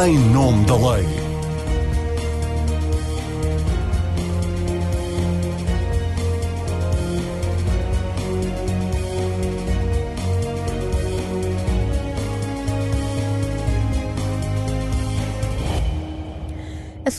em nome da lei.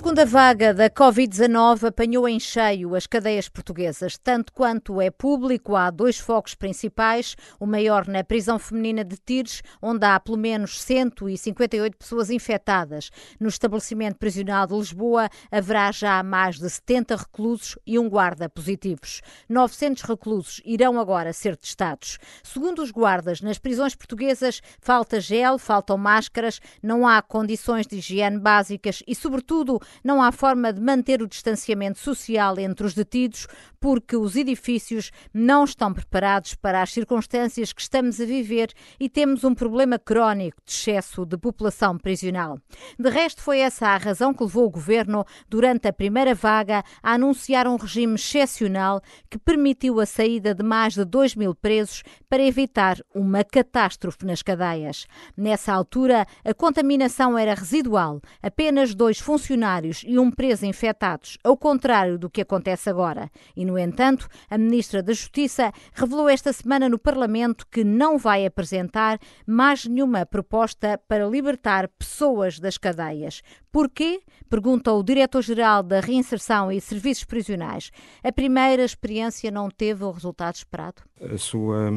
Segunda vaga da Covid-19 apanhou em cheio as cadeias portuguesas. Tanto quanto é público, há dois focos principais. O maior na prisão feminina de Tires, onde há pelo menos 158 pessoas infectadas. No estabelecimento prisional de Lisboa, haverá já mais de 70 reclusos e um guarda positivos. 900 reclusos irão agora ser testados. Segundo os guardas, nas prisões portuguesas falta gel, faltam máscaras, não há condições de higiene básicas e, sobretudo, não há forma de manter o distanciamento social entre os detidos porque os edifícios não estão preparados para as circunstâncias que estamos a viver e temos um problema crónico de excesso de população prisional. De resto, foi essa a razão que levou o governo, durante a primeira vaga, a anunciar um regime excepcional que permitiu a saída de mais de 2 mil presos para evitar uma catástrofe nas cadeias. Nessa altura, a contaminação era residual, apenas dois funcionários e um preso infectados, ao contrário do que acontece agora. E, no entanto, a Ministra da Justiça revelou esta semana no Parlamento que não vai apresentar mais nenhuma proposta para libertar pessoas das cadeias. Porquê? Pergunta o Diretor-Geral da Reinserção e Serviços Prisionais. A primeira experiência não teve o resultado esperado? A sua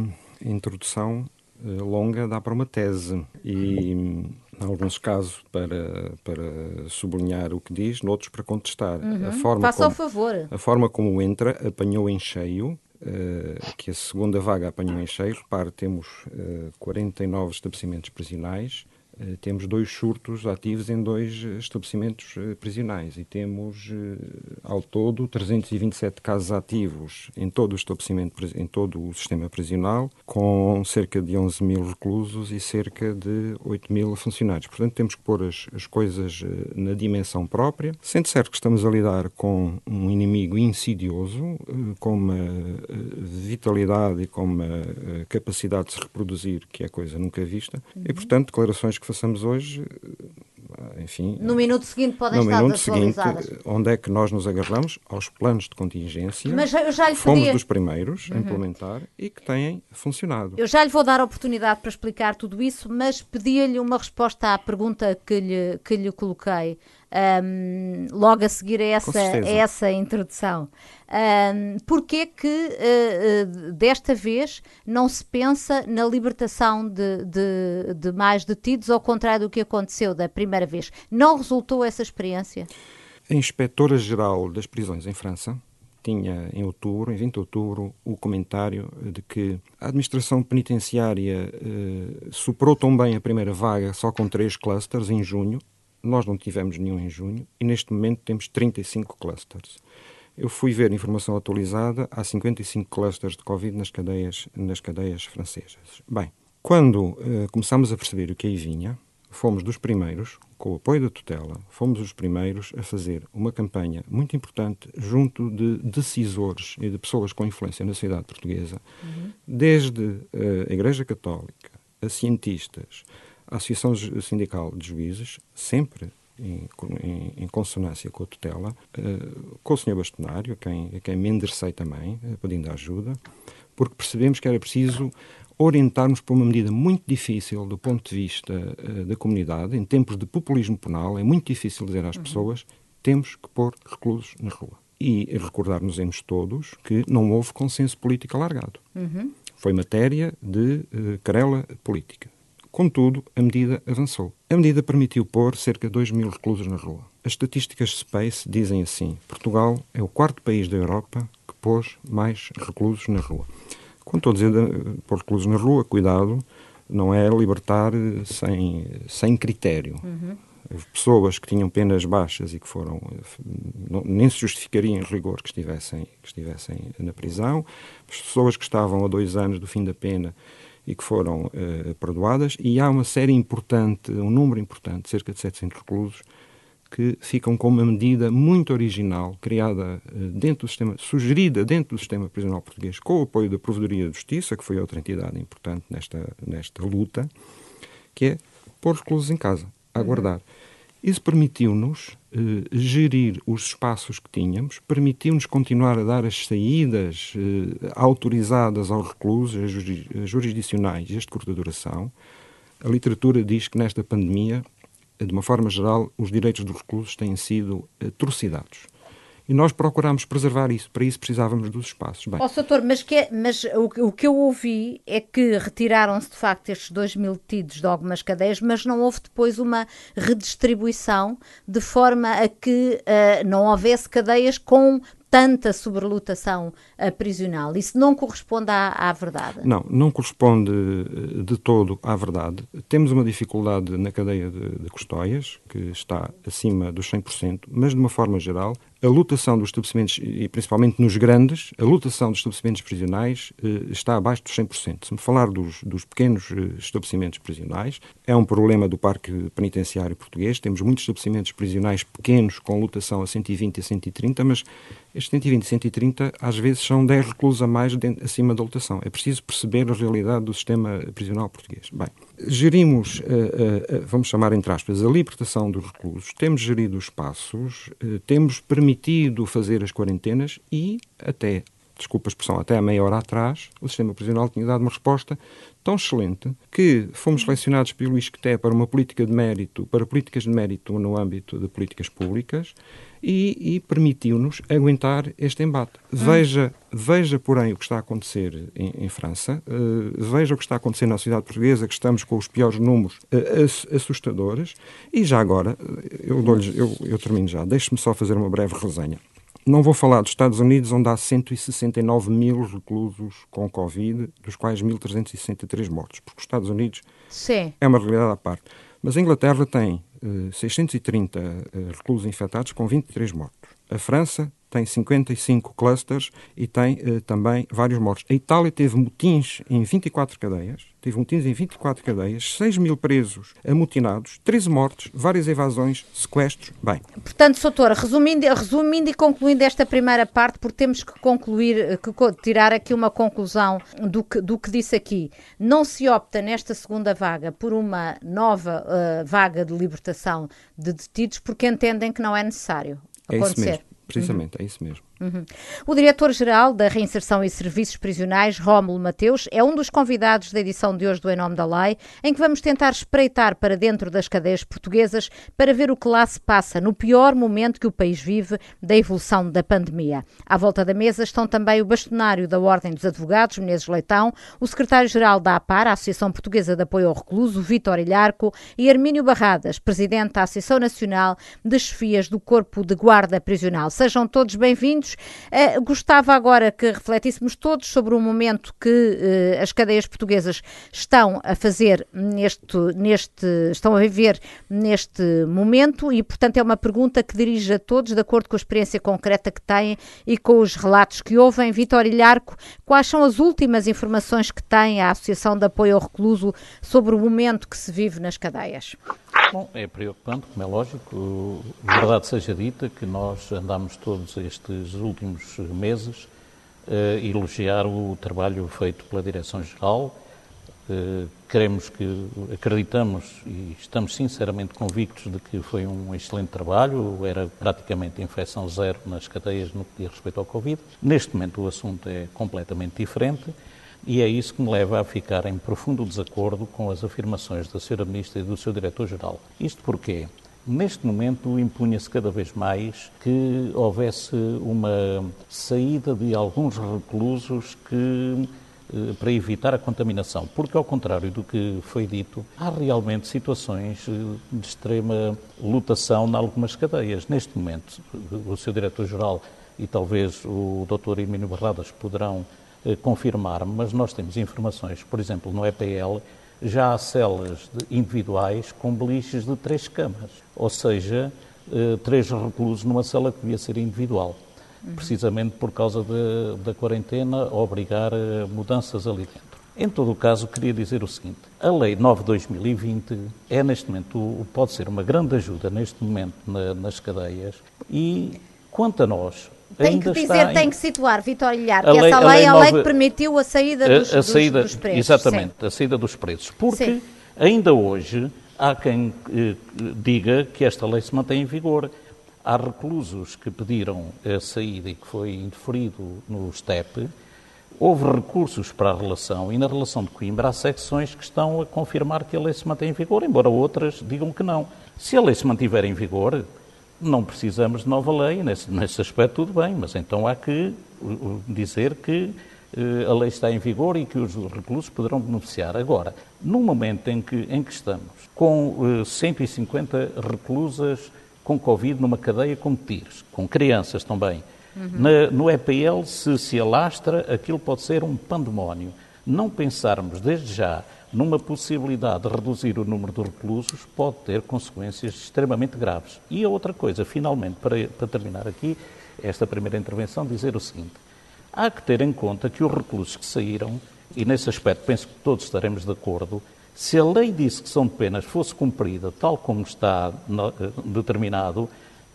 introdução eh, longa dá para uma tese e em alguns casos para, para sublinhar o que diz, noutros para contestar. Uhum. A forma Faça como, ao favor. A forma como entra apanhou em cheio, uh, que a segunda vaga apanhou em cheio. Repare, temos uh, eh, 49 estabelecimentos prisionais, temos dois surtos ativos em dois estabelecimentos eh, prisionais e temos, eh, ao todo, 327 casos ativos em todo o estabelecimento, em todo o sistema prisional, com cerca de 11 mil reclusos e cerca de 8 mil funcionários. Portanto, temos que pôr as, as coisas na dimensão própria, sendo certo que estamos a lidar com um inimigo insidioso, com uma vitalidade e com uma capacidade de se reproduzir que é coisa nunca vista, uhum. e, portanto, declarações que façamos hoje, eh, enfim... No minuto seguinte podem no estar minuto seguinte, onde é que nós nos agarramos? Aos planos de contingência. Mas eu já lhe Fomos podia... dos primeiros a uhum. implementar e que têm funcionado. Eu já lhe vou dar a oportunidade para explicar tudo isso, mas pedia-lhe uma resposta à pergunta que lhe, que lhe coloquei um, logo a seguir a essa, a essa introdução. Um, Porquê que uh, uh, desta vez não se pensa na libertação de, de, de mais detidos, ao contrário do que aconteceu da primeira vez? Não resultou essa experiência? A Inspetora-Geral das Prisões em França tinha em outubro, em 20 de outubro, o comentário de que a administração penitenciária eh, superou tão bem a primeira vaga só com três clusters em junho nós não tivemos nenhum em junho e neste momento temos 35 clusters. Eu fui ver informação atualizada, há 55 clusters de Covid nas cadeias, nas cadeias francesas. Bem, quando uh, começámos a perceber o que aí vinha, fomos dos primeiros, com o apoio da tutela, fomos os primeiros a fazer uma campanha muito importante junto de decisores e de pessoas com influência na sociedade portuguesa, uhum. desde uh, a Igreja Católica, a cientistas, a Associação Sindical de Juízes, sempre em, em, em consonância com a tutela, uh, com o Sr. Bastonário, a quem, a quem me enderecei também, uh, pedindo ajuda, porque percebemos que era preciso orientarmos para uma medida muito difícil do ponto de vista uh, da comunidade, em tempos de populismo penal, é muito difícil dizer às uhum. pessoas temos que pôr reclusos na rua. E recordar-nos-emos todos que não houve consenso político alargado. Uhum. Foi matéria de querela política. Contudo, a medida avançou. A medida permitiu pôr cerca de 2 mil reclusos na rua. As estatísticas Space dizem assim: Portugal é o quarto país da Europa que pôs mais reclusos na rua. Quando estou a dizer de, pôr reclusos na rua, cuidado, não é libertar sem, sem critério. Uhum. Pessoas que tinham penas baixas e que foram. Não, nem se justificaria em rigor que estivessem, que estivessem na prisão. Pessoas que estavam a dois anos do fim da pena e que foram uh, perdoadas, e há uma série importante, um número importante, cerca de 700 reclusos, que ficam com uma medida muito original, criada uh, dentro do sistema, sugerida dentro do sistema prisional português, com o apoio da Provedoria de Justiça, que foi outra entidade importante nesta, nesta luta, que é pôr reclusos em casa, a aguardar. Uhum. Isso permitiu-nos eh, gerir os espaços que tínhamos, permitiu-nos continuar a dar as saídas eh, autorizadas aos reclusos, jurisdicionais, este curta duração. A literatura diz que nesta pandemia, de uma forma geral, os direitos dos reclusos têm sido atrocidades. E nós procuramos preservar isso. Para isso precisávamos dos espaços. Bem. Oh, doutor, mas, que é, mas o, o, que eu ouvi é que retiraram-se de facto estes 2 mil detidos de algumas cadeias, mas não houve depois uma redistribuição de forma a que uh, não houvesse cadeias com tanta sobrelotação prisional. Isso não corresponde à, à, verdade? Não, não corresponde eh, de todo à verdade. Temos uma dificuldade na cadeia de, de Custóias, que está acima dos 100%, mas de uma forma geral, a lotação dos estabelecimentos, e principalmente nos grandes, a lotação dos estabelecimentos prisionais eh, está abaixo dos 100%. Se me falar dos, dos pequenos eh, estabelecimentos prisionais, é um problema do parque penitenciário português. Temos muitos estabelecimentos prisionais pequenos com lotação a 120 e a 130, mas estes 120 e 130 às vezes são 10 reclusos a mais acima da lotação. É preciso perceber a realidade do sistema prisional português. Bem, gerimos, uh, uh, vamos chamar entre aspas, a libertação dos reclusos, temos gerido os espaços, temos permitido fazer as quarentenas e até desculpa a expressão, até a meia hora atrás, o sistema prisional tinha dado uma resposta tão excelente que fomos selecionados pelo ISCTE para uma política de mérito, para políticas de mérito no âmbito de políticas públicas e, e permitiu-nos aguentar este embate. Hum. Veja, veja, porém, o que está a acontecer em, em França, uh, veja o que está a acontecer na sociedade portuguesa, que estamos com os piores números uh, assustadores, e já agora, eu, eu, eu termino já, deixe-me só fazer uma breve resenha. Não vou falar dos Estados Unidos, onde há 169 mil reclusos com Covid, dos quais 1.363 mortos, porque os Estados Unidos Sim. é uma realidade à parte. Mas a Inglaterra tem 630 uh, reclusos infectados com 23 mortos. A França tem 55 clusters e tem uh, também vários mortos. A Itália teve motins em 24 cadeias, teve motins em 24 cadeias, 6 mil presos amotinados, 13 mortos, várias evasões, sequestros. Bem. Portanto, doutora, resumindo, resumindo e concluindo esta primeira parte, porque temos que concluir, eh, que tirar aqui uma conclusão do que, do que disse aqui. Não se opta nesta segunda vaga por uma nova uh, vaga de libertação de detidos porque entendem que não é necessário acontecer. É isso mesmo. Precisamente, uhum. é isso mesmo. Uhum. O diretor-geral da Reinserção e Serviços Prisionais, Rómulo Mateus, é um dos convidados da edição de hoje do Em Nome da Lei, em que vamos tentar espreitar para dentro das cadeias portuguesas para ver o que lá se passa no pior momento que o país vive da evolução da pandemia. À volta da mesa estão também o bastonário da Ordem dos Advogados, Menezes Leitão, o secretário-geral da APAR, a Associação Portuguesa de Apoio ao Recluso, Vítor Ilharco, e Armínio Barradas, presidente da Associação Nacional de Chefias do Corpo de Guarda Prisional. Sejam todos bem-vindos. Uh, gostava agora que refletíssemos todos sobre o momento que uh, as cadeias portuguesas estão a fazer neste, neste, estão a viver neste momento e, portanto, é uma pergunta que dirige a todos, de acordo com a experiência concreta que têm e com os relatos que ouvem. Vitor Ilharco, quais são as últimas informações que tem a Associação de Apoio ao Recluso sobre o momento que se vive nas cadeias? Bom, é preocupante, como é lógico. Verdade seja dita que nós andamos todos estes últimos meses a eh, elogiar o trabalho feito pela Direção-Geral. Eh, queremos que, acreditamos e estamos sinceramente convictos de que foi um excelente trabalho, era praticamente infecção zero nas cadeias no que diz respeito ao Covid. Neste momento o assunto é completamente diferente e é isso que me leva a ficar em profundo desacordo com as afirmações da Sra. Ministra e do seu Diretor-Geral. Isto porque, neste momento, impunha-se cada vez mais que houvesse uma saída de alguns reclusos que eh, para evitar a contaminação, porque ao contrário do que foi dito, há realmente situações eh, de extrema lotação em algumas cadeias. Neste momento, o seu diretor-geral e talvez o Dr. Emílio Barradas poderão confirmar, mas nós temos informações, por exemplo, no EPL, já há celas individuais com beliches de três camas, ou seja, eh, três reclusos numa cela que devia ser individual, uhum. precisamente por causa de, da quarentena obrigar eh, mudanças ali dentro. Em todo o caso, queria dizer o seguinte: a Lei 9 de 2020 é, neste momento, pode ser uma grande ajuda, neste momento, na, nas cadeias e, quanto a nós, tem que dizer, tem que situar, Vitor Ilhar, que lei, essa lei, é a lei que permitiu a saída dos, a, a saída, dos, dos, preços. Exatamente, Sim. a saída dos preços. Porque Sim. ainda hoje há quem eh, diga que esta lei se mantém em vigor. Há reclusos que pediram a saída e que foi indeferido no STEP. Houve recursos para a relação e na relação de Coimbra há secções que estão a confirmar que a lei se mantém em vigor, embora outras digam que não. Se a lei se mantiver em vigor, não precisamos de nova lei, nesse, nesse aspecto tudo bem, mas então há que dizer que eh, a lei está em vigor e que os reclusos poderão beneficiar. Agora, no momento em que, em que estamos, com 150 eh, reclusas com Covid numa cadeia com tiros, com crianças também, uhum. Na, no EPL, se se alastra, aquilo pode ser um pandemónio. Não pensarmos desde já numa possibilidade de reduzir o número de reclusos pode ter consequências extremamente graves. E a outra coisa, finalmente, para, para terminar aqui esta primeira intervenção, dizer o seguinte: há que ter em conta que os reclusos que saíram, e nesse aspecto penso que todos estaremos de acordo, se a lei que são de penas fosse cumprida tal como está eh, determinado,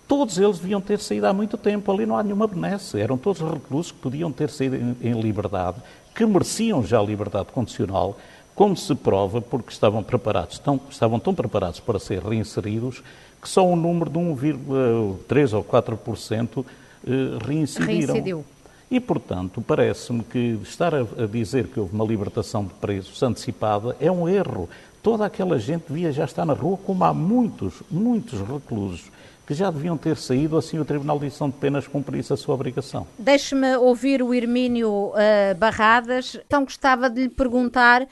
todos eles deviam ter saído há muito tempo. Ali não há nenhuma benesse. Eram todos reclusos que podiam ter saído em liberdade, que mereciam já a liberdade condicional, como se prova porque estavam preparados, tão, estavam tão preparados para ser reinseridos que só um número de 1,3 ou 4% eh, reincidiram. Reincidiu. E, portanto, parece-me que estar a, a, dizer que houve uma libertação de presos antecipada é um erro. Toda aquela gente devia já estar na rua, como há muitos, muitos reclusos que já deviam ter saído, assim o Tribunal de Edição de Penas cumprisse a sua obrigação. Deixe-me ouvir o Hermínio uh, Barradas. Então gostava de lhe perguntar uh,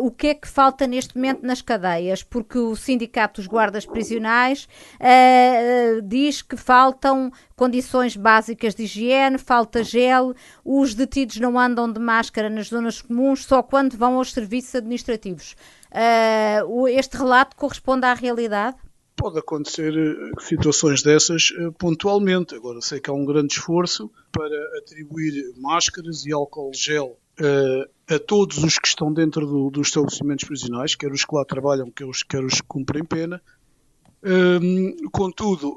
o que é que falta neste momento nas cadeias, porque o Sindicato dos Guardas Prisionais uh, diz que faltam condições básicas de higiene, falta gel, os detidos não andam de máscara nas zonas comuns só quando vão aos serviços administrativos. este relato corresponde à realidade? Pode acontecer eh, situações dessas eh, pontualmente. Agora, sei que há um grande esforço para atribuir máscaras e álcool gel uh, a todos os que estão dentro do, dos estabelecimentos prisionais, quer os que lá trabalham, quer os, quer os que cumprem pena. Uh, contudo,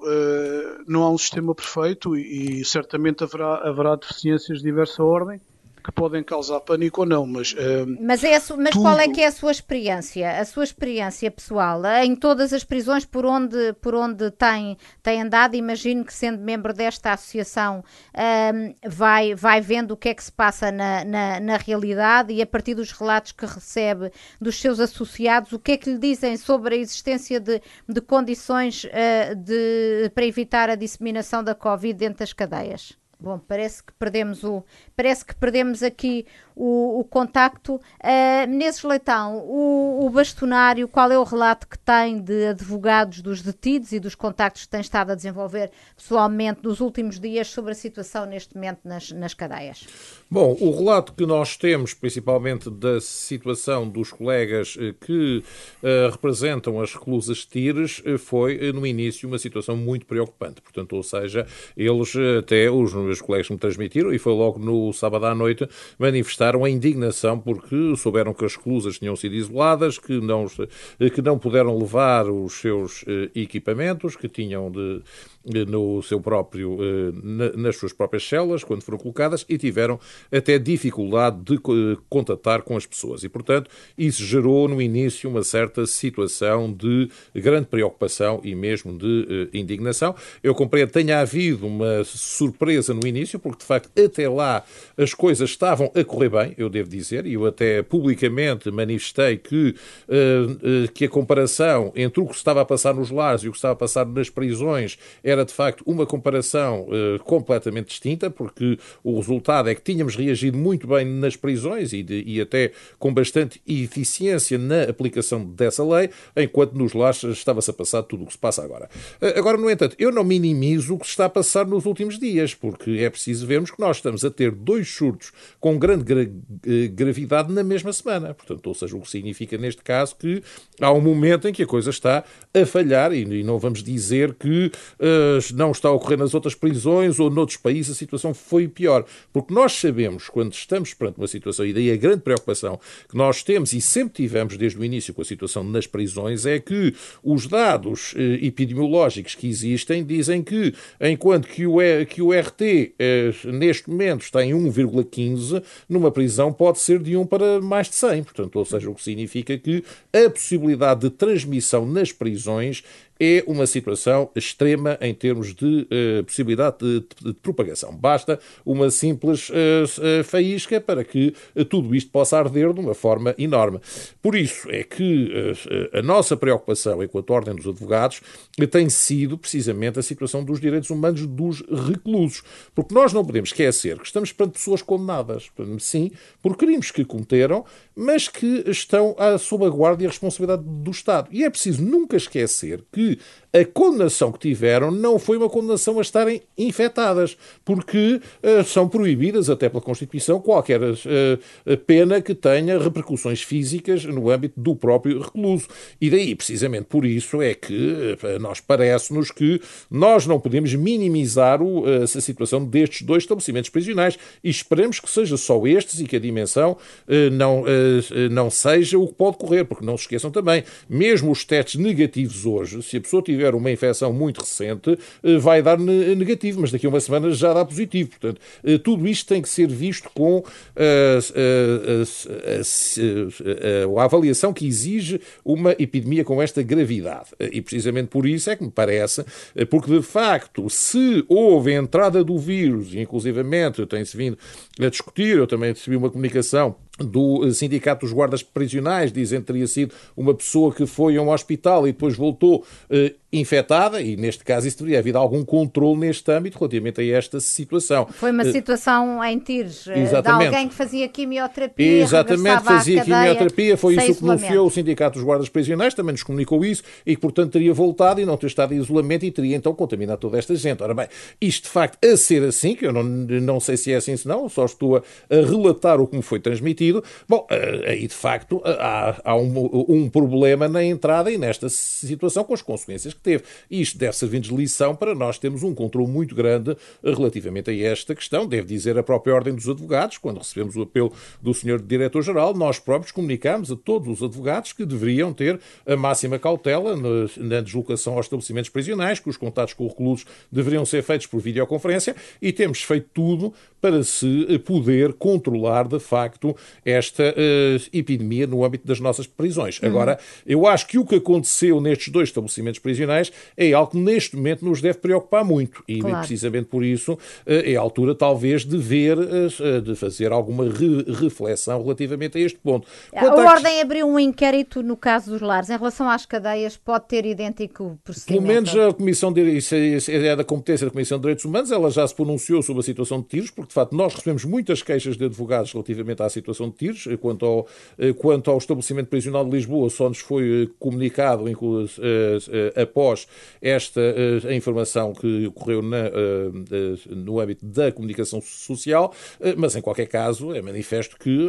não há um sistema perfeito e, e certamente haverá, haverá deficiências de diversa ordem que podem causar pânico ou não, mas... Uh, mas é mas tudo... qual é que é a sua experiência, a sua experiência pessoal, em todas as prisões por onde, por onde tem, tem andado, imagino que sendo membro desta associação uh, vai, vai vendo o que é que se passa na, na, na, realidade e a partir dos relatos que recebe dos seus associados, o que é que lhe dizem sobre a existência de, de condições uh, de, para evitar a disseminação da Covid dentro das cadeias? Bom, parece que perdemos o, parece que perdemos aqui o, o contacto. Uh, Menezes Leitão, o, o, bastonário, qual é o relato que tem de advogados dos detidos e dos contactos que tem estado a desenvolver pessoalmente nos últimos dias sobre a situação neste momento nas, nas cadeias? Bom, o relato que nós temos, principalmente da situação dos colegas eh, que uh, representam as reclusas Tires, foi no início uma situação muito preocupante. Portanto, ou seja, eles até, os meus colegas me transmitiram, e foi logo no sábado à noite, manifestaram a indignação porque souberam que as reclusas tinham sido isoladas, que não, que não puderam levar os seus eh, equipamentos, que tinham de no seu próprio, eh, nas suas próprias celas, quando foram colocadas, e tiveram até dificuldade de contatar com as pessoas. E, portanto, isso gerou no início uma certa situação de grande preocupação e mesmo de eh, indignação. Eu compreendo, tenha havido uma surpresa no início, porque de facto até lá as coisas estavam a correr bem, eu devo dizer, e eu até publicamente manifestei que, eh, que a comparação entre o que estava a passar nos lares e o que estava a passar nas prisões era era de facto uma comparação uh, completamente distinta, porque o resultado é que tínhamos reagido muito bem nas prisões e, de, e até com bastante eficiência na aplicação dessa lei, enquanto nos lares estava-se a passar tudo o que se passa agora. Uh, agora, no entanto, eu não minimizo o que se está a passar nos últimos dias, porque é preciso vermos que nós estamos a ter dois surtos com grande gra eh, gravidade na mesma semana. Portanto, ou seja, o que significa neste caso que há um momento em que a coisa está a falhar e, e não vamos dizer que uh, não está a ocorrer nas outras prisões ou noutros países a situação foi pior. Porque nós sabemos, quando estamos perante uma situação, e daí a grande preocupação que nós temos e sempre tivemos desde o início com a situação nas prisões, é que os dados eh, epidemiológicos que existem dizem que, enquanto que o, que o RT eh, neste momento está em 1,15, numa prisão pode ser de 1 para mais de 100. Portanto, ou seja, o que significa que a possibilidade de transmissão nas prisões é uma situação extrema em termos de uh, possibilidade de, de, de, propagação. Basta uma simples uh, faísca para que uh, tudo isto possa arder de uma forma enorme. Por isso é que a nossa preocupação enquanto Ordem dos Advogados tem sido precisamente a situação dos direitos humanos dos reclusos. Porque nós não podemos esquecer que estamos perante pessoas condenadas, sim, por crimes que cometeram, mas que estão sob a guarda e a responsabilidade do Estado. E é preciso nunca esquecer que plus. A condenação que tiveram não foi uma condenação a estarem infectadas, porque uh, são proibidas, até pela Constituição, qualquer uh, pena que tenha repercussões físicas no âmbito do próprio recluso. E daí, precisamente por isso, é que uh, nós parece-nos que nós não podemos minimizar o, essa situação destes dois estabelecimentos prisionais e esperemos que seja só estes e que a dimensão não, não seja o que pode correr, porque não se esqueçam também, mesmo os testes negativos hoje, se a pessoa tiver uma infecção muito recente, eh, vai dar negativo, mas daqui a uma semana já dá positivo. Portanto, eh, tudo isto tem que ser visto com a, a, a, a avaliação que exige uma epidemia com esta gravidade. Eh, e precisamente por isso é que me parece, porque de facto, se houve entrada do vírus, e inclusivamente tem-se vindo a discutir, eu também recebi uma comunicação do Sindicato dos Guardas Prisionais, dizem que teria sido uma pessoa que foi a um hospital e depois voltou eh, infectada, e neste caso isso teria havido algum controle neste âmbito relativamente a esta situação. Foi uma uh, situação em Tires, exatamente. de alguém que fazia quimioterapia, Exatamente, fazia quimioterapia, foi isso que denunciou o Sindicato dos Guardas Prisionais, também nos comunicou isso, e que, portanto, teria voltado e não ter estado em isolamento e teria, então, contaminado toda esta gente. Ora bem, isto de facto a ser assim, que eu não, não sei se é assim se não, só estou a, a relatar o que me foi transmitido, bom, eh, aí de facto há, há um, um problema na entrada e nesta situação com as consequências que teve. Isto deve servir de lição para nós termos um controle muito grande relativamente a esta questão. Deve dizer a própria Ordem dos Advogados, quando recebemos o apelo do Sr. Diretor-Geral, nós próprios comunicámos a todos os advogados que deveriam ter a máxima cautela na deslocação aos estabelecimentos prisionais, que os contatos com reclusos deveriam ser feitos por videoconferência e temos feito tudo para se poder controlar de facto esta uh, epidemia no âmbito das nossas prisões. Uhum. Agora, eu acho que o que aconteceu nestes dois estabelecimentos prisionais é algo que neste momento nos deve preocupar muito. E claro. precisamente por isso eh, é a altura, talvez, de ver, eh, de fazer alguma re reflexão relativamente a este ponto. Quanto a Ordem abriu um inquérito no caso dos lares. Em relação às cadeias, pode ter idêntico procedimento? Pelo menos a Comissão de isso é, é da competência da Comissão de Direitos Humanos, ela já se pronunciou sobre a situação de tiros, porque de facto nós recebemos muitas queixas de advogados relativamente à situação de tiros. Quanto ao, quanto ao estabelecimento prisional de Lisboa, só nos foi comunicado após após esta informação que ocorreu na, no âmbito da comunicação social, mas em qualquer caso é manifesto que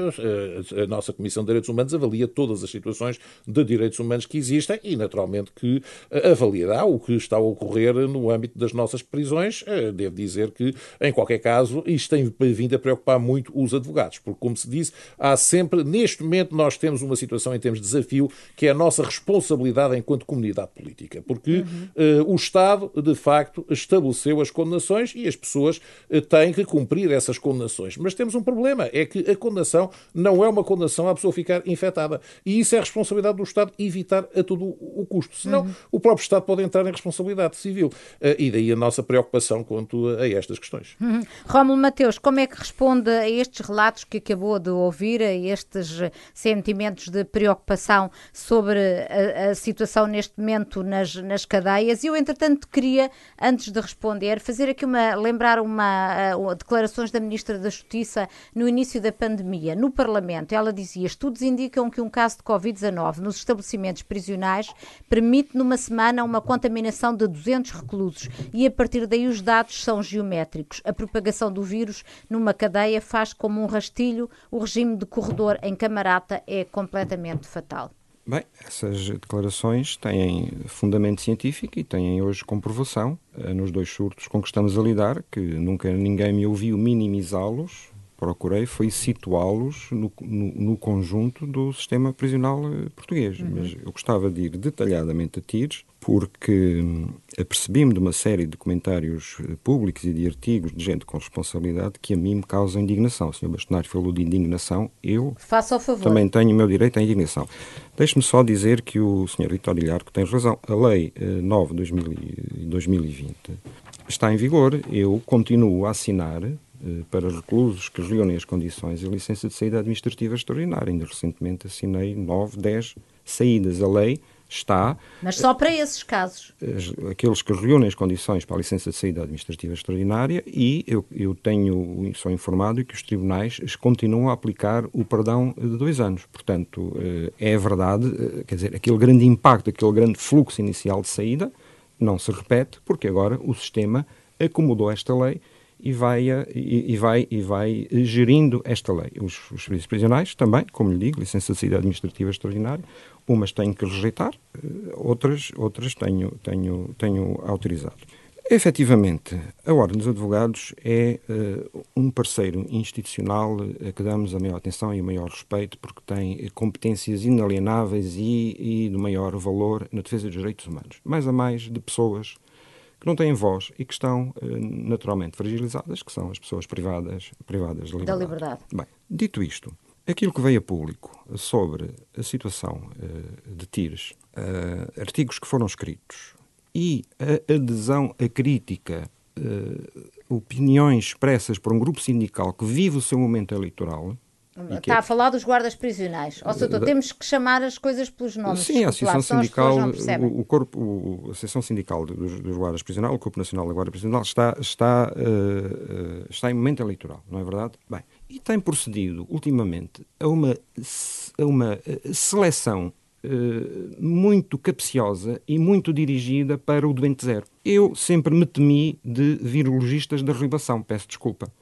a nossa Comissão de Direitos Humanos avalia todas as situações de direitos humanos que existem e, naturalmente, que avaliará o que está a ocorrer no âmbito das nossas prisões. Devo dizer que, em qualquer caso, isto tem vindo a preocupar muito os advogados, porque, como se disse, há sempre, neste momento, nós temos uma situação em termos de desafio que é a nossa responsabilidade enquanto comunidade política. Porque que uhum. uh, o Estado, de facto, estabeleceu as condenações e as pessoas uh, têm que cumprir essas condenações. Mas temos um problema, é que a condenação não é uma condenação à pessoa ficar infectada. E isso é a responsabilidade do Estado evitar a todo o custo. Senão, uhum. o próprio Estado pode entrar em responsabilidade civil. Uh, e daí a nossa preocupação quanto a estas questões. Uhum. Rómulo Mateus, como é que responde a estes relatos que acabou de ouvir, a estes sentimentos de preocupação sobre a, a situação neste momento nas, nas nas cadeias. E eu, entretanto, queria, antes de responder, fazer aqui uma, lembrar uma, uh, declarações da Ministra da Justiça no início da pandemia, no Parlamento. Ela dizia: estudos indicam que um caso de Covid-19 nos estabelecimentos prisionais permite, numa semana, uma contaminação de 200 reclusos e, a partir daí, os dados são geométricos. A propagação do vírus numa cadeia faz como um rastilho, o regime de corredor em camarata é completamente fatal. Bem, essas declarações têm fundamento científico e têm hoje comprovação eh, nos dois surtos com que estamos a lidar, que nunca ninguém me ouviu minimizá-los, procurei foi situá-los no, no, no, conjunto do sistema prisional eh, português. Uhum. Mas eu gostava de ir detalhadamente a tiros, porque hum, apercebi-me de uma série de comentários eh, públicos e de artigos de gente com responsabilidade que a mim me causam indignação. O Sr. Bastonário falou de indignação, eu Faça favor. também tenho o meu direito à indignação. Deixe-me só dizer que o Sr. Vitor Ilharco tem razão. A Lei 9 de 2020 está em vigor. Eu continuo a assinar eh, para reclusos que reúnem as condições e licença de saída administrativa extraordinária. Ainda recentemente assinei 9, 10 saídas. A lei está. Mas só para esses casos. Aqueles que reúnem as condições para a licença de saída administrativa extraordinária e eu, eu tenho, sou informado que os tribunais continuam a aplicar o perdão de dois anos. Portanto, eh, é verdade, eh, quer dizer, aquele grande impacto, aquele grande fluxo inicial de saída não se repete, porque agora o sistema acomodou esta lei e vai, e, e, vai, e vai gerindo esta lei. Os, os serviços prisionais também, como lhe digo, licença de saída administrativa extraordinária, umas tenho que rejeitar, eh, outras, outras tenho, tenho, tenho autorizado. Efetivamente, a Ordem dos Advogados é uh, um parceiro institucional a que damos a maior atenção e o maior respeito, porque tem competências inalienáveis e, e de maior valor na defesa dos direitos humanos. Mais a mais de pessoas que não têm voz e que estão uh, naturalmente fragilizadas, que são as pessoas privadas, privadas de liberdade. Da liberdade. Bem, dito isto, aquilo que veio a público sobre a situação uh, de Tires, uh, artigos que foram escritos e a adesão à crítica, opiniões expressas por um grupo sindical que vive o seu momento eleitoral, Está é a falar dos guardas prisionais. Ou seja, temos que chamar as coisas pelos nomes. Sim, a Associação Sindical, o, o, corpo, a Associação Sindical dos, dos, Guardas Prisionais, o Corpo Nacional da Guarda Prisional, está, está, uh, está em momento eleitoral, não é verdade? Bem, e tem procedido ultimamente a uma, a uma eh, seleção uh, muito capciosa e muito dirigida para o doente zero. Eu sempre me temi de virologistas da ribação, peço desculpa.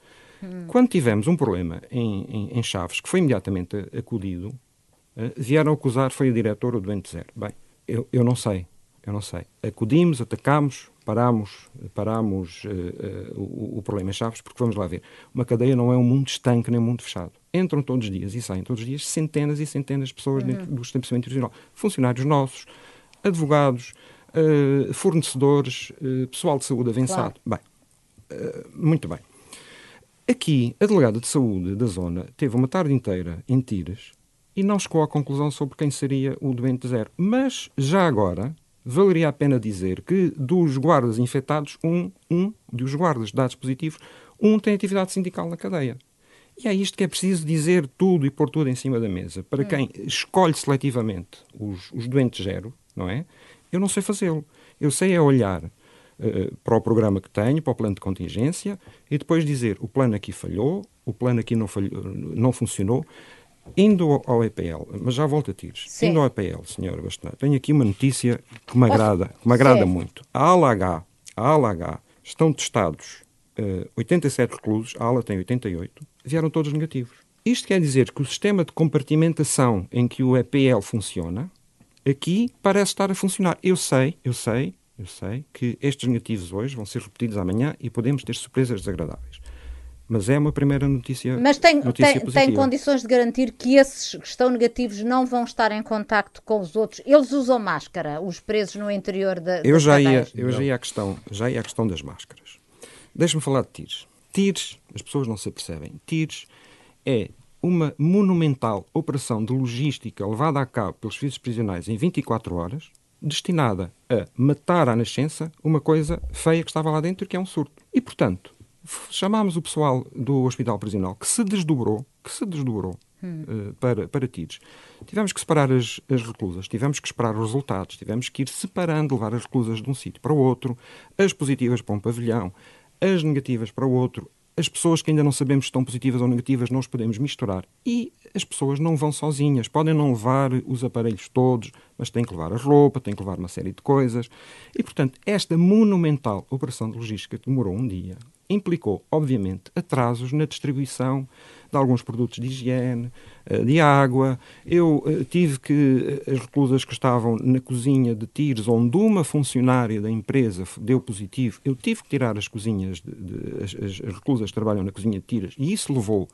Hum. Quando tivemos um problema em, em, em, Chaves, que foi imediatamente acudido, uh, vieram acusar, foi o diretor, o doente zero. Bem, eu, eu não sei, eu não sei. Acudimos, atacámos, parámos, parámos uh, uh, o, o, problema em Chaves, porque vamos lá ver, uma cadeia não é um mundo estanque nem um mundo fechado. Entram todos os dias e saem todos os dias centenas e centenas de pessoas uhum. dentro do estabelecimento institucional. Funcionários nossos, advogados, uh, fornecedores, pessoal de saúde avançado. Claro. Bem, muito bem. Aqui, a delegada de saúde da zona teve uma tarde inteira em Tires e não chegou à conclusão sobre quem seria o doente zero. Mas, já agora, valeria a pena dizer que dos guardas infectados, um, um dos guardas dados positivos, um tem atividade sindical na cadeia. E é isto que é preciso dizer tudo e pôr tudo em cima da mesa. Para hum. quem escolhe seletivamente os, os doentes zero, não é? Eu não sei fazê-lo. Eu sei é olhar eh, para o programa que tenho, para o plano de contingência, e depois dizer o plano aqui falhou, o plano aqui não, falhou, não funcionou, Indo ao EPL, mas já volto a tiros. Sim. Indo ao EPL, senhora Bastonário, tenho aqui uma notícia que me agrada, que me agrada muito. A ala H, a ala H estão testados uh, 87 reclusos, a ala tem 88, vieram todos negativos. Isto quer dizer que o sistema de compartimentação em que o EPL funciona, aqui parece estar a funcionar. Eu sei, eu sei eu sei que estes negativos hoje vão ser repetidos amanhã e podemos ter surpresas desagradáveis. Mas é uma primeira notícia. Mas tem, notícia tem, tem, condições de garantir que esses que estão negativos não vão estar em contacto com os outros. Eles usam máscara, os presos no interior da. Eu já ia, eu já ia à questão, já ia à questão das máscaras. Deixe-me falar de TIRS. TIRS, as pessoas não se percebem. TIRS é uma monumental operação de logística levada a cabo pelos serviços prisionais em 24 horas destinada a matar à nascença uma coisa feia que estava lá dentro, que é um surto. E, portanto, chamámos o pessoal do Hospital Prisional, que se desdobrou, que se desdobrou hum. uh, para, para tiros. Tivemos que separar as, as reclusas, tivemos que esperar os resultados, tivemos que ir separando, levar as reclusas de um sítio para o outro, as positivas para um pavilhão, as negativas para o outro, as pessoas que ainda não sabemos se estão positivas ou negativas, não os podemos misturar. E as pessoas não vão sozinhas. Podem não levar os aparelhos todos, mas têm que levar a roupa, têm que levar uma série de coisas. E, portanto, esta monumental operação de logística demorou um dia, implicou, obviamente, atrasos na distribuição de alguns produtos de higiene, eh, de água. Eu eh, tive que, eh, as reclusas que estavam na cozinha de Tires, onde uma funcionária da empresa deu positivo, eu tive que tirar as cozinhas, de, de, as, as reclusas que trabalham na cozinha de Tires, e isso levou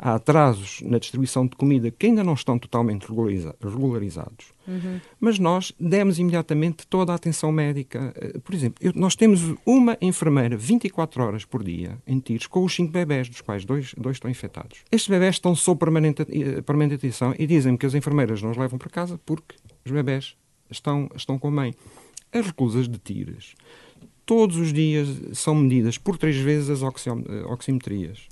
há atrasos na distribuição de comida que ainda não estão totalmente regulariza regularizados. Uhum. Mas nós demos imediatamente toda a atenção médica. Eh, por exemplo, eu, nós temos uma enfermeira 24 horas por dia em tiros com os cinco bebés, dos quais dois, dois estão infectados. Estes bebés estão sob permanente, eh, permanente atenção e dizem-me que as enfermeiras não os levam para casa porque os bebés estão, estão com a mãe. As reclusas de tiras todos os dias são medidas por três vezes as eh, oximetrias.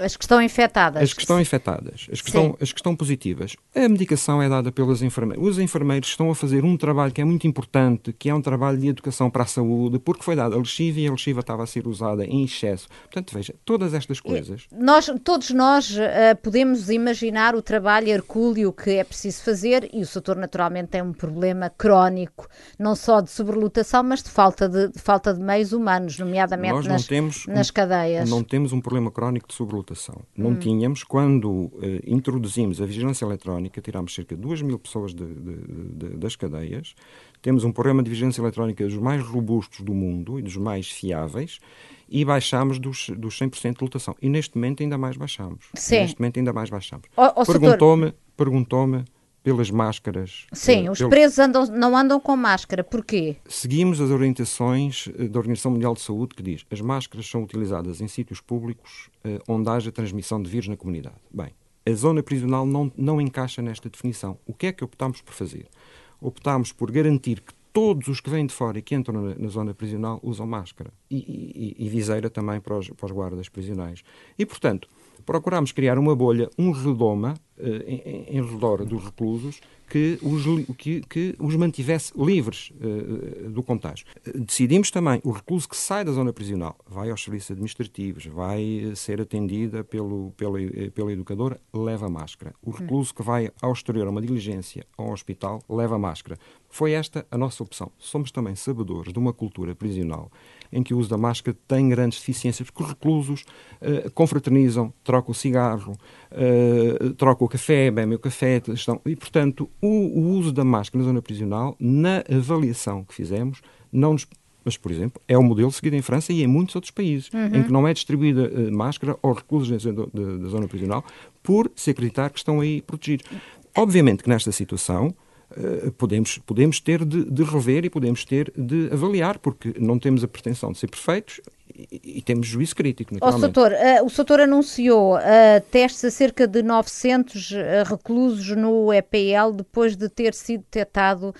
As que estão infectadas. As que estão infectadas, as que, estão, as que estão positivas. A medicação é dada pelas enfermeiras. Os enfermeiros estão a fazer um trabalho que é muito importante, que é um trabalho de educação para a saúde, porque foi dada a lexívia e a lexívia estava a ser usada em excesso. Portanto, veja, todas estas coisas. Nós, todos nós uh, podemos imaginar o trabalho hercúleo que é preciso fazer e o setor naturalmente tem um problema crónico, não só de sobrelotação, mas de falta de, de falta de meios humanos, nomeadamente nas, nas um, cadeias. Não temos um problema crónico de sobrelotação não hum. tínhamos, quando uh, introduzimos a vigilância eletrónica, tirámos cerca de 2 mil pessoas de, de, de, das cadeias, temos um programa de vigilância eletrónica dos mais robustos do mundo e dos mais fiáveis, e baixámos dos, dos 100% de lotação. E neste momento ainda mais baixamos. Sim. Neste momento ainda mais baixamos. Perguntou-me perguntou-me pelas máscaras. Sim, uh, os pelo... presos andam, não andam com máscara. Porquê? Seguimos as orientações eh, da Organização Mundial de Saúde que diz as máscaras são utilizadas em sítios públicos uh, onde haja transmissão de vírus na comunidade. Bem, a zona prisional não, não encaixa nesta definição. O que é que optámos por fazer? Optámos por garantir que todos os que vêm de fora e que entram na, na zona prisional usam máscara e, e, e viseira também para os, para os guardas prisionais. E, portanto, procurámos criar uma bolha, um redoma, eh, em, em redor dos reclusos, que os, que, que os mantivesse livres uh, do contágio. Decidimos também, o recluso que sai da zona prisional vai aos serviços administrativos, vai ser atendida pelo, pela, pela educadora, leva máscara. O recluso que vai ao exterior a uma diligência ao hospital, leva máscara. Foi esta a nossa opção. Somos também sabedores de uma cultura prisional em que o uso da máscara tem grandes deficiências, porque os reclusos uh, confraternizam, trocam o cigarro, uh, trocam o café, bebem o café, estão, e, portanto, o, o, uso da máscara na zona prisional, na avaliação que fizemos, não nos mas, por exemplo, é o modelo seguido em França e em muitos outros países, uhum. em que não é distribuída uh, máscara aos reclusos da, zona prisional por se acreditar que estão aí protegidos. Obviamente que nesta situação podemos, podemos ter de, de, rever e podemos ter de avaliar, porque não temos a pretensão de ser perfeitos e, e temos juízo crítico, naturalmente. Oh, Soutor, uh, o Soutor anunciou uh, testes a cerca de 900 reclusos no EPL depois de ter sido detectado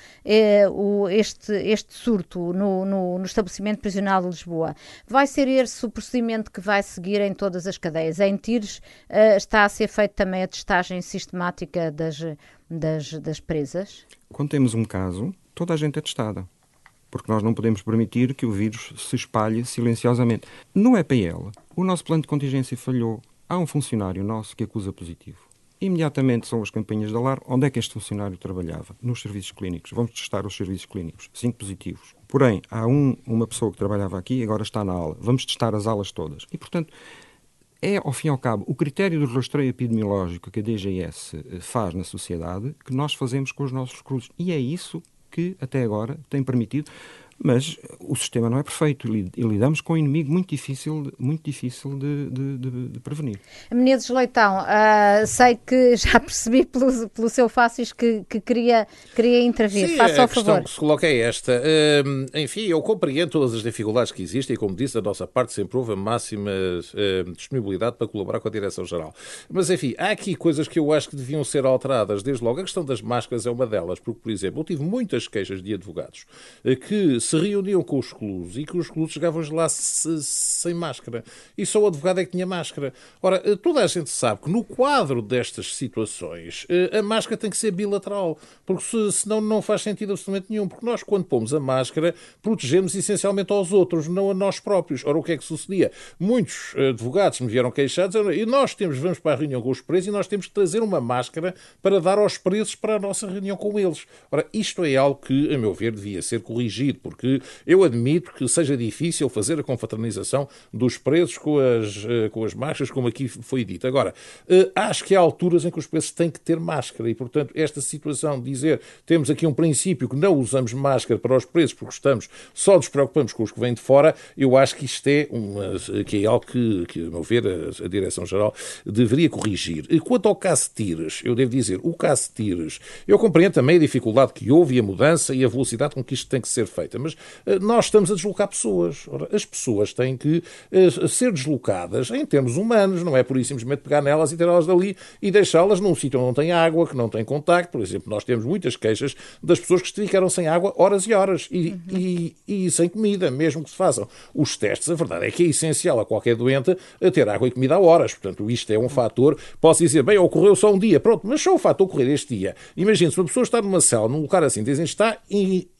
o, este, este surto no, no, no, estabelecimento prisional de Lisboa. Vai ser esse o procedimento que vai seguir em todas as cadeias? Em Tires está a ser feita também a testagem sistemática das das, das presas? Quando temos um caso, toda a gente é testada. Porque nós não podemos permitir que o vírus se espalhe silenciosamente. No EPL, o nosso plano de contingência falhou. Há um funcionário nosso que acusa positivo. Imediatamente são as campanhas de alarme. Onde é que este funcionário trabalhava? Nos serviços clínicos. Vamos testar os serviços clínicos. Cinco positivos. Porém, há um, uma pessoa que trabalhava aqui e agora está na aula. Vamos testar as alas todas. E, portanto, é, ao fim e ao cabo, o critério do rastreio epidemiológico que a DGS eh, faz na sociedade que nós fazemos com os nossos reclusos. E é isso que, até agora, tem permitido mas o sistema não é perfeito e lidamos com um inimigo muito difícil, muito difícil de, de, de, de prevenir. Menezes Leitão, uh, sei que já percebi pelo, pelo seu Fácios que, que queria, queria intervir. Sim, Faça a questão que se coloca é esta. Uh, enfim, eu compreendo todas as dificuldades que existem e, como disse, da nossa parte sempre houve a máxima uh, disponibilidade para colaborar com a Direção-Geral. Mas, enfim, há aqui coisas que eu acho que deviam ser alteradas. Desde logo, a questão das máscaras é uma delas, porque, por exemplo, eu tive muitas queixas de advogados que se reuniam com os clubes e que os clubes chegavam lá se, sem máscara. E só o advogado é que tinha máscara. Ora, eh, toda a gente sabe que no quadro destas situações eh, a máscara tem que ser bilateral, porque se, senão não faz sentido absolutamente nenhum. Porque nós, quando pomos a máscara, protegemos essencialmente aos outros, não a nós próprios. Ora, o que é que sucedia? Muitos advogados me vieram queixados e nós temos, vamos para a reunião com os presos e nós temos que trazer uma máscara para dar aos presos para a nossa reunião com eles. Ora, isto é algo que, a meu ver, devia ser corrigido, porque porque eu admito que seja difícil fazer a confraternização dos preços com as, eh, com as máscaras, como aqui foi dito. Agora, eh, acho que há alturas em que os preços têm que ter máscara e, portanto, esta situação de dizer temos aqui um princípio que não usamos máscara para os preços porque estamos, só nos preocupamos com os que vêm de fora, eu acho que isto é, uma, que é algo que, que, a meu ver, a, a Direção-Geral deveria corrigir. E quanto ao caso Tires, eu devo dizer, o caso Tires, eu compreendo também a dificuldade que houve e a mudança e a velocidade com que isto tem que ser feita, mas uh, nós estamos a deslocar pessoas. Ora, as pessoas têm que uh, ser deslocadas em termos humanos, não é por isso simplesmente pegar nelas e tirá-las dali e deixá-las num sítio onde não tem água, que não tem contacto. Por exemplo, nós temos muitas queixas das pessoas que ficaram sem água horas e horas e, uhum. e, e sem comida, mesmo que se façam os testes. A verdade é que é essencial a qualquer doente ter água e comida a horas. Portanto, isto é um fator. Posso dizer, bem, ocorreu só um dia, pronto, mas só o fato de ocorrer este dia. Imagine se uma pessoa está numa cela, num lugar assim, dizem está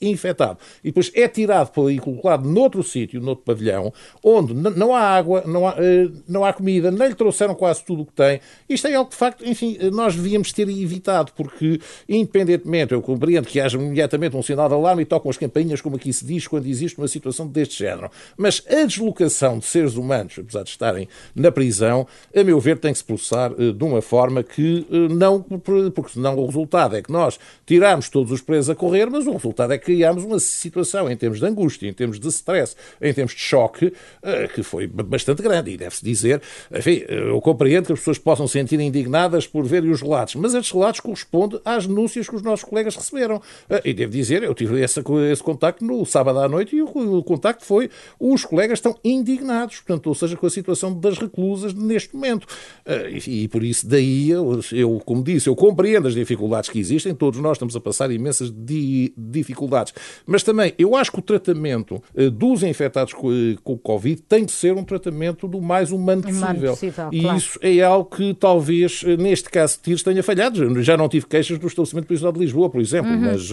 infectado e depois é tirado e colocado noutro sítio, noutro pavilhão, onde não há água, não há, eh, não há comida, nem lhe trouxeram quase tudo o que tem. Isto é algo que, de facto, enfim, nós devíamos ter evitado, porque, independentemente, eu compreendo que haja imediatamente um sinal de alarme e tocam as campainhas, como aqui se diz, quando existe uma situação deste género. Mas a deslocação de seres humanos, apesar de estarem na prisão, a meu ver, tem que se processar uh, de uma forma que não, porque senão o resultado é que nós tiramos todos os presos a correr, mas o resultado é que criamos uma situação em termos de angústia, em termos de stress, em termos de choque, uh, que foi bastante grande. E deve-se dizer, enfim, eu compreendo que as pessoas possam sentir indignadas por verem os relatos, mas estes relatos correspondem às denúncias que os nossos colegas receberam. E devo dizer, eu tive esse, esse contacto no sábado à noite e o, o contacto foi os colegas estão indignados, portanto, ou seja, com a situação das reclusas neste momento. E, e por isso, daí, eu, eu, como disse, eu compreendo as dificuldades que existem, todos nós estamos a passar imensas di, dificuldades. Mas também, eu acho que o tratamento dos infectados com, com o Covid tem de ser um tratamento do mais humano possível. Humano possível e claro. isso é algo que talvez, neste caso de tiros, tenha falhado. Já não tive queixas do estabelecimento prisional de Lisboa, por exemplo, uhum. mas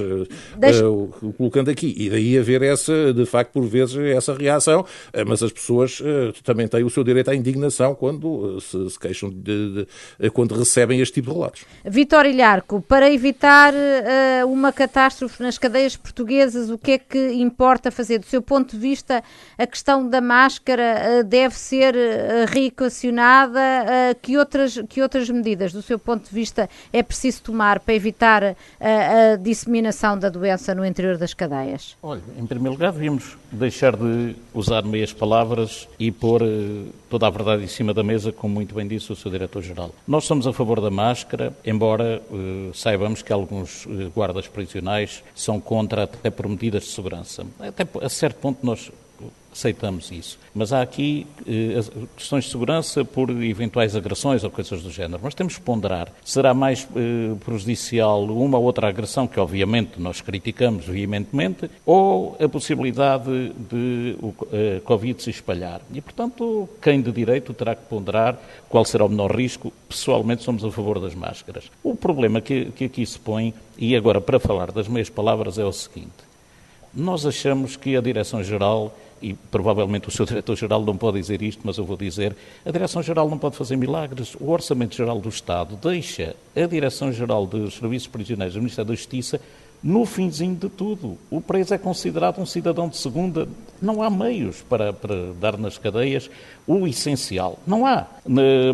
Deixa... uh, colocando aqui. E daí haver essa, de facto, por vezes, essa reação. Uh, mas as pessoas uh, também têm o seu direito à indignação quando se, se, queixam de, de, quando recebem este tipo de relatos. Vitor Ilharco, para evitar uma catástrofe nas cadeias portuguesas, o que é que importa fazer? Do seu ponto de vista, a questão da máscara deve ser reequacionada? que, outras, que outras medidas, do seu ponto de vista, é preciso tomar para evitar a, a disseminação da doença no interior das cadeias? Olha, em primeiro lugar, devíamos deixar de usar meias palavras e pôr toda a verdade em cima da mesa, como muito bem disse o seu diretor-geral. Nós somos a favor da máscara, embora uh, saibamos que alguns guardas prisionais são contra até por medidas de segurança. Até a certo ponto nós aceitamos isso. Mas há aqui eh, questões de segurança por eventuais agressões ou coisas do género. Mas temos que ponderar. Será mais eh, prejudicial uma ou outra agressão, que obviamente nós criticamos veementemente, ou a possibilidade de o eh, Covid se espalhar? E, portanto, quem de direito terá que ponderar qual será o menor risco. Pessoalmente, somos a favor das máscaras. O problema que, que aqui se põe, e agora para falar das meias palavras, é o seguinte. Nós achamos que a Direção-Geral e provavelmente o seu diretor-geral não pode dizer isto, mas eu vou dizer, a Direção-Geral não pode fazer milagres. O Orçamento-Geral do Estado deixa a Direção-Geral dos Serviços Prisioneiros do Ministério da Justiça no finzinho de tudo. O preso é considerado um cidadão de segunda. Não há meios para, para dar nas cadeias o essencial. Não há.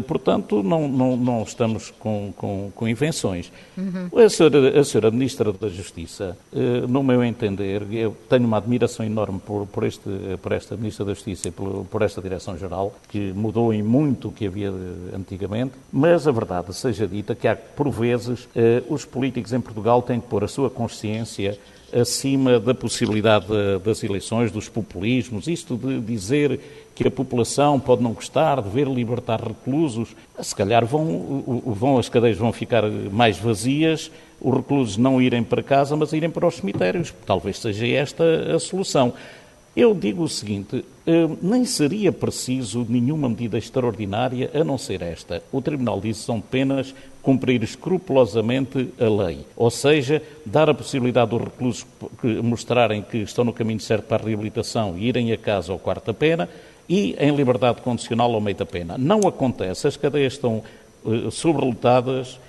Portanto, não, não, não estamos com, com, com invenções. Uhum. A, senhora, a senhora Ministra da Justiça, eh, no meu entender, eu tenho uma admiração enorme por, por, este, por esta Ministra da Justiça e por, por esta Direção-Geral, que mudou em muito o que havia antigamente, mas a verdade seja dita que há, por vezes, eh, os políticos em Portugal têm que pôr a sua consciência acima da possibilidade das eleições, dos populismos, isto de dizer que a população pode não gostar de ver libertar reclusos. Se calhar vão, vão, as cadeias vão ficar mais vazias, os reclusos não irem para casa, mas irem para os cemitérios. Talvez seja esta a solução. Eu digo o seguinte: eh, nem seria preciso nenhuma medida extraordinária a não ser esta. O Tribunal diz que são penas cumprir escrupulosamente a lei, ou seja, dar a possibilidade dos reclusos mostrarem que estão no caminho certo para a reabilitação e irem a casa ao quarta pena, e em liberdade condicional ao meio da pena. Não acontece, as cadeias estão uh, sobrelotadas,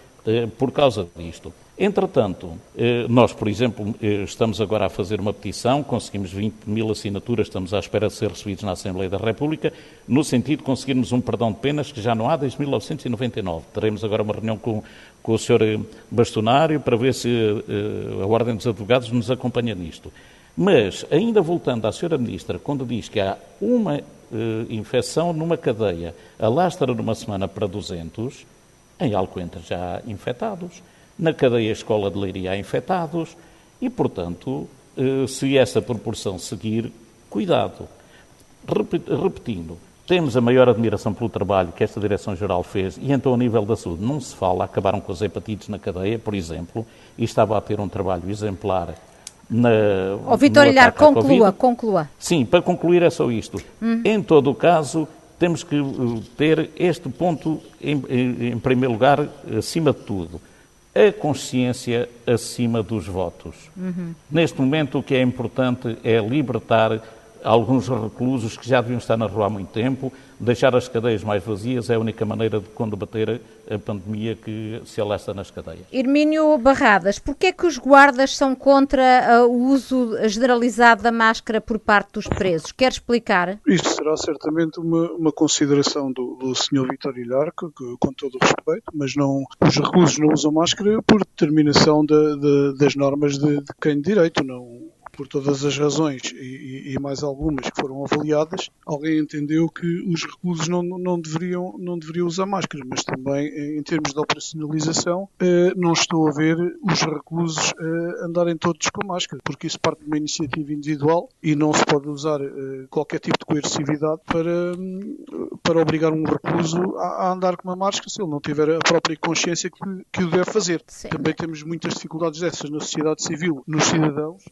por causa disto. Entretanto, eh, nós, por exemplo, eh, estamos agora a fazer uma petição, conseguimos 20 mil assinaturas, estamos à espera de ser recebidos na Assembleia da República, no sentido de conseguirmos um perdão de penas que já não há desde 1999. Teremos agora uma reunião com, com o Sr. Bastonário para ver se a Ordem dos Advogados nos acompanha nisto. Mas, ainda voltando à Sra. Ministra, quando diz que há uma infecção numa cadeia, alastra numa semana para 200, em Alcoentre já há infectados na cadeia escola de Leiria há infectados e, portanto, eh, se essa proporção seguir, cuidado. Repetindo, temos a maior admiração pelo trabalho que esta Direção-Geral fez e então, a nível da saúde, não se fala, acabaram com as hepatites na cadeia, por exemplo, e estava a ter um trabalho exemplar na. Oh, Vitor Ilhar, conclua, conclua. Sim, para concluir é só isto. Hum. Em todo o caso, temos que eh, ter este ponto, em, em, em primeiro lugar, acima de tudo a consciência acima dos votos. Uhum. Neste momento, o que é importante é libertar alguns reclusos que já deviam estar na rua há muito tempo, deixar as cadeias mais vazias é a única maneira de combater a pandemia que se alastra nas cadeias. Irmínio Barradas, porquê é que os guardas são contra uh, o uso generalizado da máscara por parte dos presos? Quer explicar? Isto será certamente uma, uma consideração do, do Sr. Vitor Ilharco, que, com todo o respeito, mas não, os reclusos não usam máscara por determinação de, de, das normas de, de quem de direito, não por todas as razões e, e, mais algumas que foram avaliadas, alguém entendeu que os reclusos não, não, deveriam, não deveriam usar máscara, mas também em termos de operacionalização eh, não estou a ver os reclusos eh, andarem todos com máscara, porque isso parte de uma iniciativa individual e não se pode usar eh, qualquer tipo de coercividade para, para obrigar um recluso a, a, andar com uma máscara se ele não tiver a própria consciência que, que o deve fazer. Sim. Também temos muitas dificuldades dessas na sociedade civil, nos cidadãos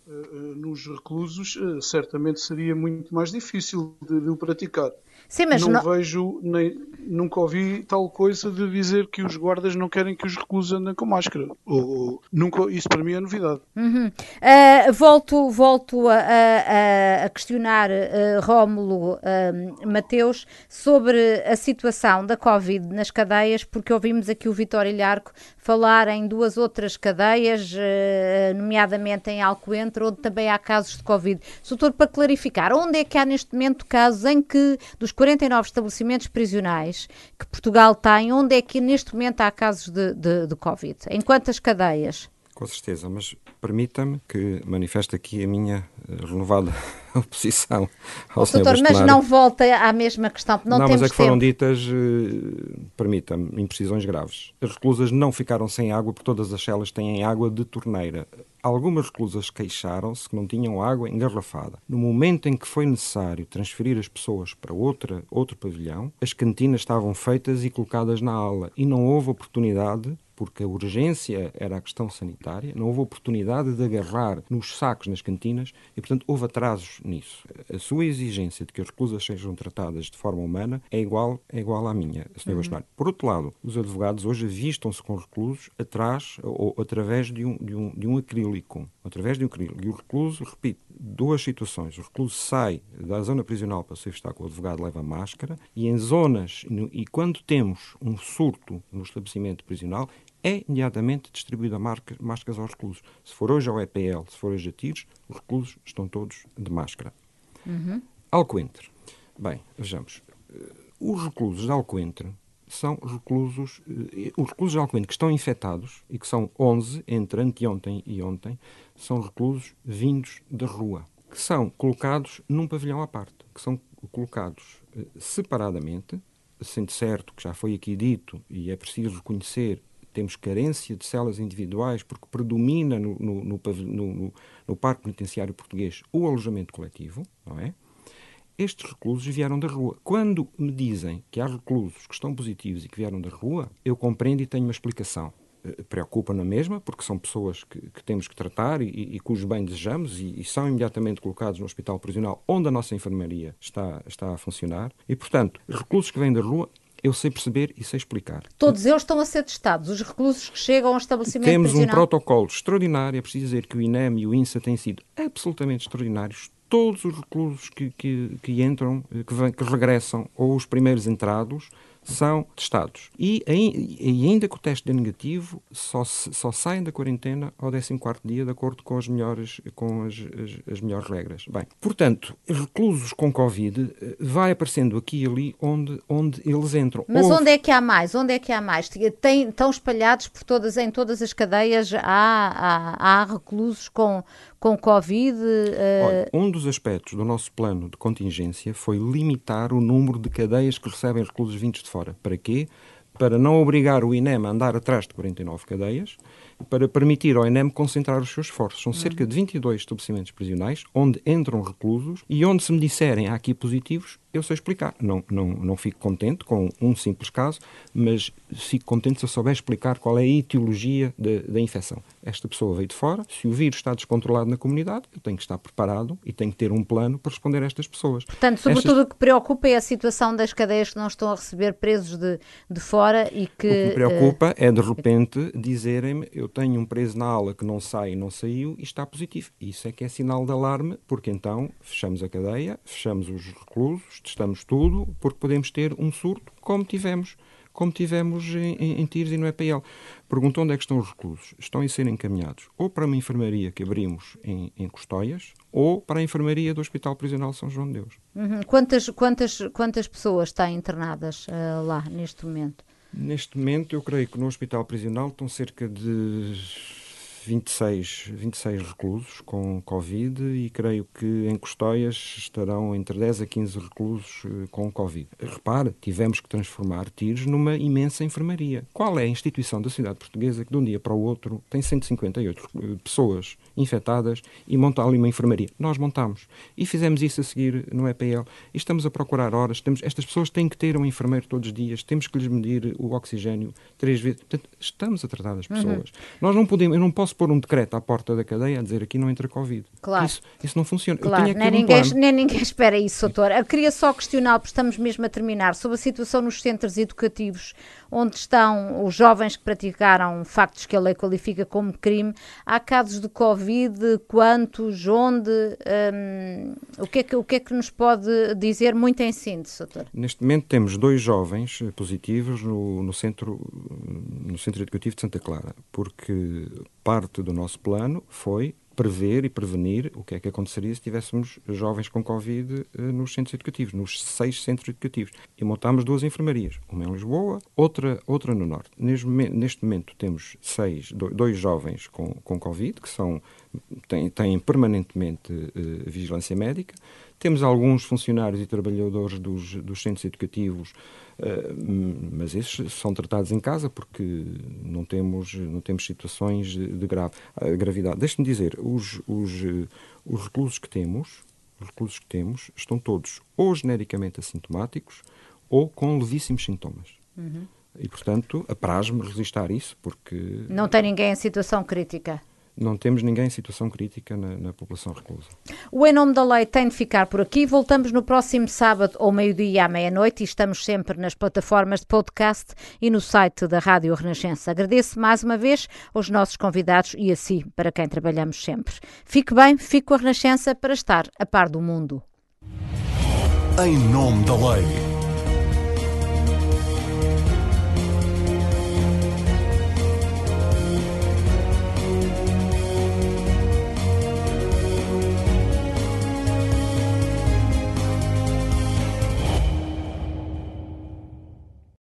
nos reclusos, eh, certamente seria muito mais difícil de, de o praticar. Sim, mas não, não, vejo, nem, nunca ouvi tal coisa de dizer que os guardas não querem que os reclusos andem com máscara. Ou, ou nunca, isso para mim é novidade. Uhum. Uh, volto volto a, a, a questionar uh, Rómulo uh, Mateus sobre a situação da Covid nas cadeias, porque ouvimos aqui o Vitório Ilharco falar em duas outras cadeias, nomeadamente em Alcoentre, onde também há casos de Covid. Doutor, para clarificar, onde é que há neste momento casos em que dos 49 estabelecimentos prisionais que Portugal tem, onde é que neste momento há casos de, de, de Covid? Em quantas cadeias? Com certeza, mas permita-me que manifeste aqui a minha eh, renovada oposição ao Sr. Doutor, mas não volta à mesma questão, não, não temos mas é que tempo. foram ditas, uh, permita-me, imprecisões graves. As reclusas não ficaram sem água porque todas as celas têm água de torneira. Algumas reclusas queixaram-se que não tinham água engarrafada. No momento em que foi necessário transferir as pessoas para outra, outro pavilhão, as cantinas estavam feitas e colocadas na ala e não houve oportunidade porque a urgência era a questão sanitária, não houve oportunidade de agarrar nos sacos nas cantinas e, portanto, houve atrasos nisso. A sua exigência de que as reclusas sejam tratadas de forma humana é igual, é igual à minha, Sr. Uhum. Por outro lado, os advogados hoje avistam-se com reclusos atrás ou através de um, de um, de um acrílico. Através de um acrílico. E o recluso, repito, duas situações. O recluso sai da zona prisional para se estar com o advogado, leva máscara, e em zonas, e quando temos um surto no estabelecimento prisional, é imediatamente distribuída máscaras aos reclusos. Se for hoje ao EPL, se for hoje a tiros, os reclusos estão todos de máscara. Uhum. Alcoentre. Bem, vejamos. Eh, os reclusos de Alcoentre são reclusos, eh, os reclusos de Alcoentre que estão infectados, e que são 11 entre anteontem e ontem, são reclusos vindos da rua, que são colocados num pavilhão à parte, que são colocados eh, separadamente, sendo certo que já foi aqui dito, e é preciso reconhecer temos carência de celas individuais porque predomina no, no, no, no, Parque Penitenciário Português o alojamento coletivo, não é? Estes reclusos vieram da rua. Quando me dizem que há reclusos que estão positivos e que vieram da rua, eu compreendo e tenho uma explicação. Eh, preocupa na mesma, porque são pessoas que, que temos que tratar e, e cujo bem desejamos e, e, são imediatamente colocados no hospital prisional onde a nossa enfermaria está, está a funcionar. E, portanto, reclusos que vêm da rua eu sei perceber e sei explicar. Todos eles estão a ser testados, os reclusos que chegam ao estabelecimento Temos prisional. um protocolo extraordinário, é preciso dizer que o INEM e o INSA têm sido absolutamente extraordinários. Todos os reclusos que, que, que entram, que, vem, que regressam, ou os primeiros entrados, são testados. E, e ainda que o teste dê negativo, só, só saem da quarentena ao 14 dia, de acordo com as melhores, com as, as, as melhores regras. Bem, portanto, reclusos com Covid eh, vai aparecendo aqui e ali onde, onde eles entram. Mas Houve... onde é que há mais? Onde é que há mais? Tem, estão espalhados por todas, em todas as cadeias, há, há, há reclusos com, com Covid? Uh... Olha, um dos aspectos do nosso plano de contingência foi limitar o número de cadeias que recebem reclusos vindos de fora. Para quê? Para não obrigar o INEM a andar atrás de 49 cadeias, para permitir ao INEM concentrar os seus esforços. São cerca de 22 estabelecimentos prisionais onde entram reclusos e onde se me disserem há aqui positivos, eu sei explicar. Não, não, não fico contente com um simples caso, mas fico contente se eu souber explicar qual é a etiologia da infecção. Esta pessoa veio de fora, se o vírus está descontrolado na comunidade, eu tenho que estar preparado e tenho que ter um plano para responder a estas pessoas. Portanto, sobretudo Estas... o que preocupa é a situação das cadeias que não estão a receber presos de, de fora e que... O que me preocupa uh... é, de repente, dizerem-me eu tenho um preso na aula que não sai e não saiu e está positivo. Isso é que é sinal de alarme, porque então fechamos a cadeia, fechamos os reclusos, testamos tudo, porque podemos ter um surto como tivemos como tivemos em, em, em Tiros e no EPL. Perguntou onde é que estão os reclusos. Estão a ser encaminhados ou para uma enfermaria que abrimos em, em Custóias ou para a enfermaria do Hospital Prisional São João de Deus. Uhum. Quantas, quantas, quantas pessoas estão internadas uh, lá neste momento? Neste momento, eu creio que no Hospital Prisional estão cerca de 26, 26 reclusos com Covid e creio que em Custóias estarão entre 10 a 15 reclusos eh, com Covid. Repare, tivemos que transformar Tiros numa imensa enfermaria. Qual é a instituição da cidade portuguesa que de um dia para o outro tem 158 eh, pessoas infectadas e monta ali uma enfermaria? Nós montamos. E fizemos isso a seguir no EPL. E estamos a procurar horas. Temos, estas pessoas têm que ter um enfermeiro todos os dias. Temos que lhes medir o oxigênio três vezes. Portanto, estamos a tratar das uhum. pessoas. Uhum. Nós não podemos, eu não posso posso pôr um decreto à porta da cadeia a dizer aqui não entra Covid. Claro. Isso, isso não funciona. Claro, nem, um ninguém, nem ninguém espera isso, doutor. Eu queria só questionar, porque estamos mesmo a terminar, sobre a situação nos centros educativos, onde estão os jovens que praticaram factos que a lei qualifica como crime. Há casos de Covid, quantos, onde? Um, o, que é que, o que é que nos pode dizer muito em síntese, doutor? Neste momento temos dois jovens positivos no, no, centro, no Centro Educativo de Santa Clara, porque parte do nosso plano foi prever e prevenir o que é que aconteceria se tivéssemos jovens com Covid eh, nos centros educativos, nos seis centros educativos. E montámos duas enfermarias, uma em Lisboa, outra, outra no Norte. Neste momento temos seis, dois jovens com, com Covid, que são, têm, têm permanentemente uh, vigilância médica. Temos alguns funcionários e trabalhadores dos, dos centros educativos eh, mas esses são tratados em casa porque não temos, não temos situações de grave, eh, gravidade. Deixe-me dizer, os, os, os reclusos que temos, os reclusos que temos, estão todos ou genericamente assintomáticos ou com levíssimos sintomas. Uhum. E, portanto, apraz-me resistir isso porque... Não tem ninguém em situação crítica? Não temos ninguém em situação crítica na, na, população reclusa. O Em Nome da Lei tem de ficar por aqui. Voltamos no próximo sábado, ao meio-dia à meia-noite, e estamos sempre nas plataformas de podcast e no site da Rádio Renascença. Agradeço mais uma vez aos nossos convidados e a si, para quem trabalhamos sempre. Fique bem, fique com a Renascença para estar a par do mundo. Em Nome da Lei.